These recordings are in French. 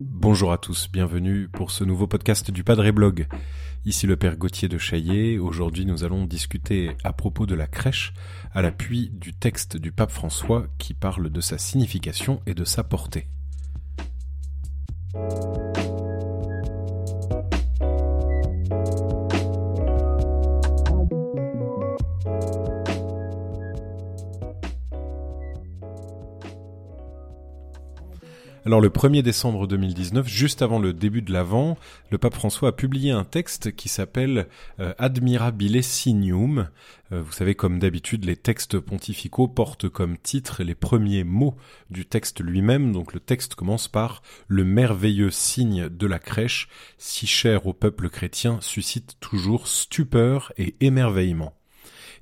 Bonjour à tous, bienvenue pour ce nouveau podcast du Padre Blog. Ici le Père Gauthier de Chaillet. Aujourd'hui nous allons discuter à propos de la crèche à l'appui du texte du pape François qui parle de sa signification et de sa portée. Alors le 1er décembre 2019, juste avant le début de l'Avent, le pape François a publié un texte qui s'appelle euh, Admirabile Signum. Euh, vous savez, comme d'habitude, les textes pontificaux portent comme titre les premiers mots du texte lui-même. Donc le texte commence par Le merveilleux signe de la crèche, si cher au peuple chrétien, suscite toujours stupeur et émerveillement.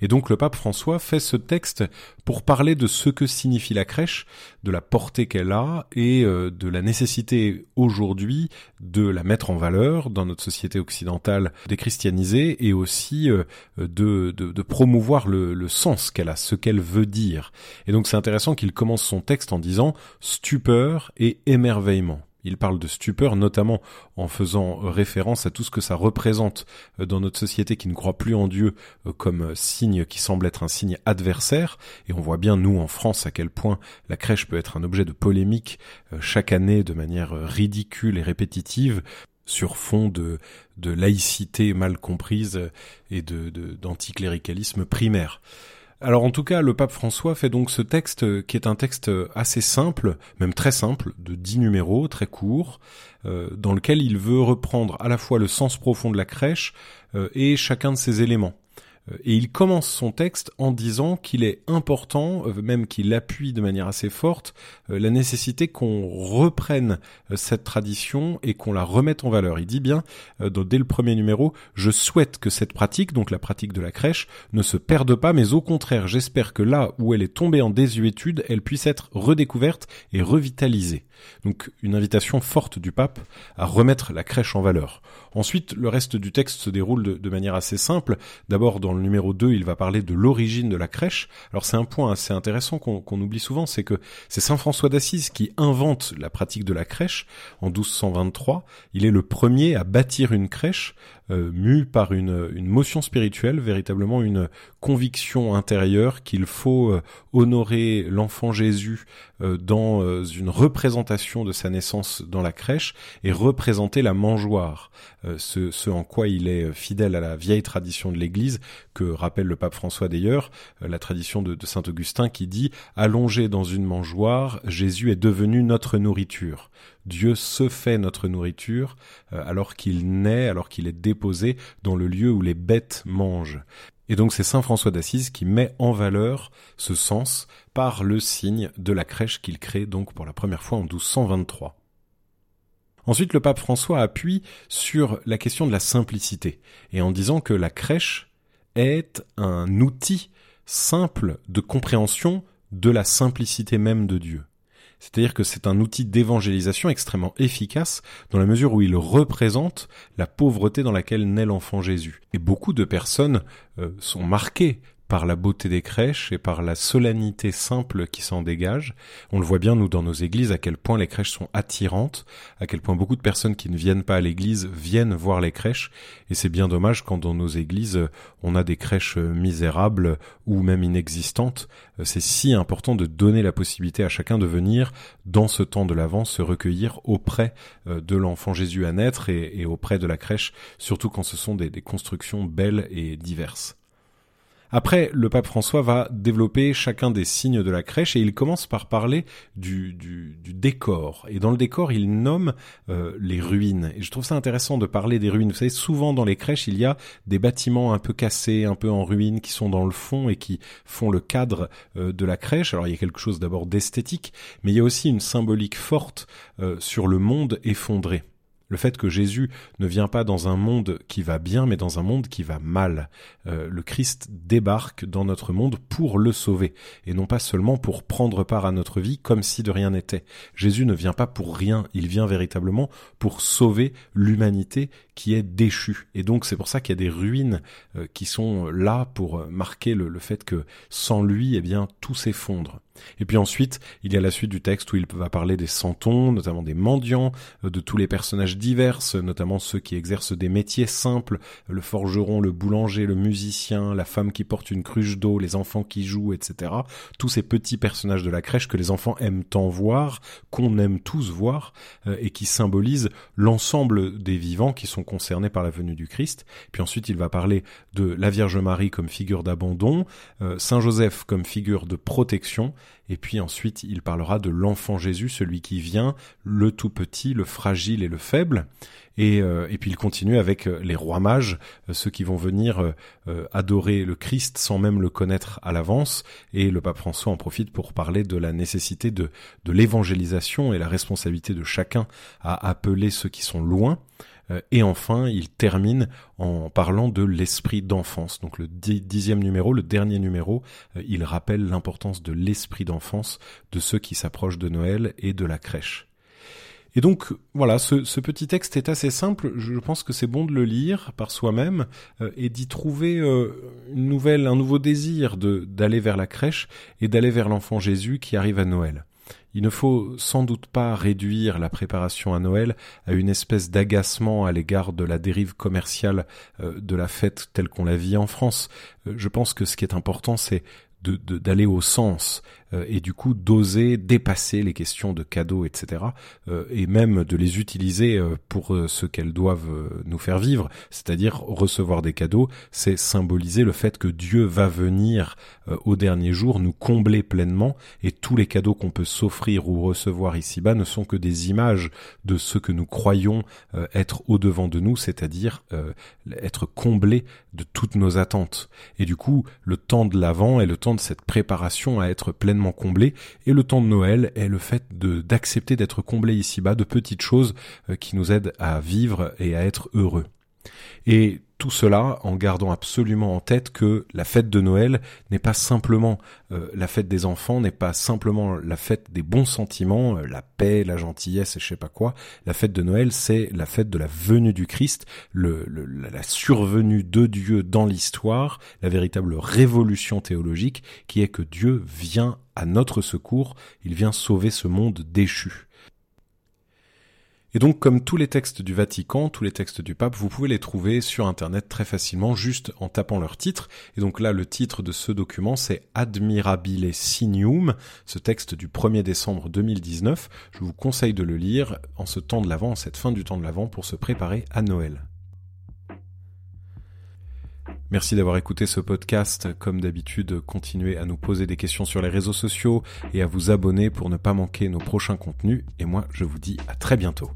Et donc le pape François fait ce texte pour parler de ce que signifie la crèche, de la portée qu'elle a et euh, de la nécessité aujourd'hui de la mettre en valeur dans notre société occidentale déchristianisée et aussi euh, de, de, promouvoir le, le sens qu'elle a, ce qu'elle veut dire. Et donc c'est intéressant qu'il commence son texte en disant stupeur et émerveillement. Il parle de stupeur, notamment en faisant référence à tout ce que ça représente euh, dans notre société qui ne croit plus en Dieu euh, comme signe qui semble être un signe adversaire. Et on voit bien, nous, en France, à quel point la crèche peut être un objet de polémique euh, chaque année de manière ridicule et répétitive sur fond de, laïcité mal comprise et d'anticléricalisme primaire. Alors en tout cas, le pape François fait donc ce texte euh, qui est un texte euh, assez simple, même très simple, de dix numéros, très court, euh, dans lequel il veut reprendre à la fois le sens profond de la crèche et chacun de ses éléments. Et il commence son texte en disant qu'il est important, euh, même qu'il appuie de manière assez forte, euh, la nécessité qu'on reprenne euh, cette tradition et qu'on la remette en valeur. Il dit bien, dès le premier numéro, je souhaite que cette pratique, donc la pratique de la crèche, ne se perde pas, mais au contraire, j'espère que là où elle est tombée en désuétude, elle puisse être redécouverte et revitalisée. Donc une invitation forte du pape à remettre la crèche en valeur. Ensuite, le reste du texte se déroule de, manière assez simple. D'abord, dans le numéro 2, il va parler de l'origine de la crèche. Alors c'est un point assez intéressant qu'on oublie souvent, c'est que c'est Saint François d'Assise qui invente la pratique de la crèche en 1223. Il est le premier à bâtir une crèche euh, mu par une, une, motion spirituelle, véritablement une conviction intérieure qu'il faut euh, honorer l'enfant Jésus euh, dans une représentation de sa naissance dans la crèche et représenter la mangeoire, ce, ce, en quoi il est fidèle à la vieille tradition de l'Église que rappelle le pape François d'ailleurs, la tradition de, de saint Augustin qui dit allongé dans une mangeoire, Jésus est devenu notre nourriture. Dieu se fait notre nourriture euh, alors qu'il naît, alors qu'il est déposé dans le lieu où les bêtes mangent. Et donc c'est Saint François d'Assise qui met en valeur ce sens par le signe de la crèche qu'il crée donc pour la première fois en 1223. Ensuite, le pape François appuie sur la question de la simplicité, et en disant que la crèche est un outil simple de compréhension de la simplicité même de Dieu. C'est-à-dire que c'est un outil d'évangélisation extrêmement efficace dans la mesure où il représente la pauvreté dans laquelle naît l'enfant Jésus. Et beaucoup de personnes euh, sont marquées par la beauté des crèches et par la solennité simple qui s'en dégage. On le voit bien, nous, dans nos églises, à quel point les crèches sont attirantes, à quel point beaucoup de personnes qui ne viennent pas à l'église viennent voir les crèches, et c'est bien dommage quand dans nos églises, on a des crèches misérables ou même inexistantes. C'est si important de donner la possibilité à chacun de venir, dans ce temps de l'Avent, se recueillir auprès euh, de l'enfant Jésus à naître et, auprès de la crèche, surtout quand ce sont des constructions belles et diverses. Après, le pape François va développer chacun des signes de la crèche et il commence par parler du, du, décor. Et dans le décor, il nomme euh, les ruines. Et je trouve ça intéressant de parler des ruines. Vous savez, souvent dans les crèches, il y a des bâtiments un peu cassés, un peu en ruine, qui sont dans le fond et qui font le cadre euh, de la crèche. Alors il y a quelque chose d'abord d'esthétique, mais il y a aussi une symbolique forte euh, sur le monde effondré. Le fait que Jésus ne vient pas dans un monde qui va bien, mais dans un monde qui va mal. Euh, le Christ débarque dans notre monde pour le sauver, et non pas seulement pour prendre part à notre vie comme si de rien n'était. Jésus ne vient pas pour rien, il vient véritablement pour sauver l'humanité qui est déchue. Et donc c'est pour ça qu'il y a des ruines euh, qui sont là pour marquer le, le fait que sans lui, eh bien, tout s'effondre. Et puis ensuite, il y a la suite du texte où il va parler des santons, notamment des mendiants, euh, de tous les personnages divers, notamment ceux qui exercent des métiers simples, le forgeron, le boulanger, le musicien, la femme qui porte une cruche d'eau, les enfants qui jouent, etc. Tous ces petits personnages de la crèche que les enfants aiment tant voir, qu'on aime tous voir, euh, et qui symbolisent l'ensemble des vivants qui sont concernés par la venue du Christ. Puis ensuite, il va parler de la Vierge Marie comme figure d'abandon, euh, Saint Joseph comme figure de protection, et puis ensuite il parlera de l'enfant Jésus, celui qui vient, le tout petit, le fragile et le faible. Et, euh, puis il continue avec euh, les rois mages, euh, ceux qui vont venir adorer le Christ sans même le connaître à l'avance. Et le pape François en profite pour parler de la nécessité de l'évangélisation et la responsabilité de chacun à appeler ceux qui sont loin. Euh, et enfin, il termine en parlant de l'esprit d'enfance. Donc le dixième numéro, le dernier numéro, euh, il rappelle l'importance de l'esprit d'enfance de ceux qui s'approchent de Noël et de la crèche. Et donc voilà, ce, petit texte est assez simple. Je pense que c'est bon de le lire par soi-même euh, et d'y trouver une nouvelle, un nouveau désir d'aller vers la crèche et d'aller vers l'enfant Jésus qui arrive à Noël. Il ne faut sans doute pas réduire la préparation à Noël à une espèce d'agacement à l'égard de la dérive commerciale euh, de la fête telle qu'on la vit en France. Euh, je pense que ce qui est important, c'est d'aller au sens et du coup d'oser dépasser les questions de cadeaux, etc. Euh, et même de les utiliser euh, pour ce qu'elles doivent nous faire vivre, c'est-à-dire recevoir des cadeaux, c'est symboliser le fait que Dieu va venir au dernier jour nous combler pleinement et tous les cadeaux qu'on peut s'offrir ou recevoir ici-bas ne sont que des images de ce que nous croyons être au-devant de nous, c'est-à-dire être comblés de toutes nos attentes. Et du coup, le temps de l'avant est le temps de cette préparation à être pleinement comblé. Et le temps de Noël est le fait d'accepter d'être comblé ici-bas de petites choses euh, qui nous aident à vivre et à être heureux. Et tout cela en gardant absolument en tête que la fête de Noël n'est pas simplement euh, la fête des enfants, n'est pas simplement la fête des bons sentiments, euh, la paix, la gentillesse et je sais pas quoi. La fête de Noël, c'est la fête de la venue du Christ, la survenue de Dieu dans l'histoire, la véritable révolution théologique qui est que Dieu vient à notre secours, il vient sauver ce monde déchu. Et donc, comme tous les textes du Vatican, tous les textes du pape, vous pouvez les trouver sur Internet très facilement, juste en tapant leur titre. Et donc là, le titre de ce document, c'est Admirabile Signium, ce texte du 1er décembre 2019. Je vous conseille de le lire en ce temps de l'Avent, en cette fin du temps de l'Avent, pour se préparer à Noël. Merci d'avoir écouté ce podcast. Comme d'habitude, continuez à nous poser des questions sur les réseaux sociaux et à vous abonner pour ne pas manquer nos prochains contenus. Et moi, je vous dis à très bientôt.